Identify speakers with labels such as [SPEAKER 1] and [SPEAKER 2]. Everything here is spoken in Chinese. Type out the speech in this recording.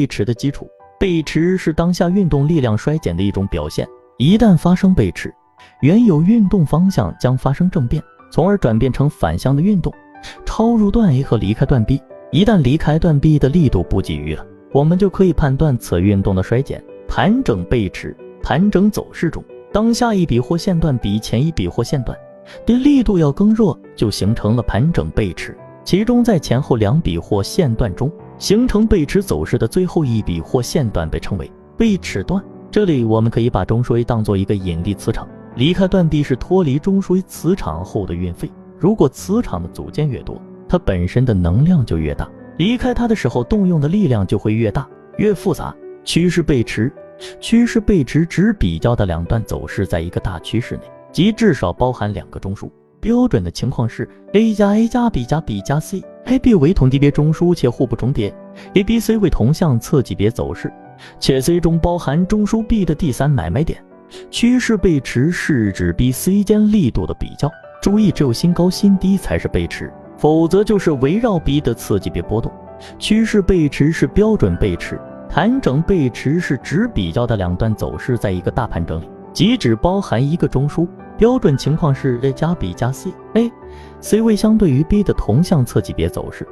[SPEAKER 1] 背驰的基础。背驰是当下运动力量衰减的一种表现，一旦发生背驰，原有运动方向将发生正变，从而转变成反向的运动，超入段 A 和离开段 B。一旦离开段 B 的力度不给予了，我们就可以判断此运动的衰减。盘整背驰，盘整走势中，当下一笔或线段比前一笔或线段的力度要更弱，就形成了盘整背驰。其中在前后两笔或线段中。形成背驰走势的最后一笔或线段被称为背驰段。这里我们可以把中枢 A 当做一个引力磁场，离开断臂是脱离中枢 A 磁场后的运费。如果磁场的组件越多，它本身的能量就越大，离开它的时候动用的力量就会越大、越复杂。趋势背驰，趋势背驰指比较的两段走势在一个大趋势内，即至少包含两个中枢。标准的情况是 A 加 A 加 B 加 B 加 C。A、B 为同级别中枢且互不重叠，A、B、C 为同向侧级别走势，且 C 中包含中枢 B 的第三买卖点。趋势背驰是指 B、C 间力度的比较，注意只有新高新低才是背驰，否则就是围绕 B 的次级别波动。趋势背驰是标准背驰，盘整背驰是指比较的两段走势在一个大盘整理，即只包含一个中枢。标准情况是 A 加 B 加 C，A、C 位相对于 B 的同向侧级别走势。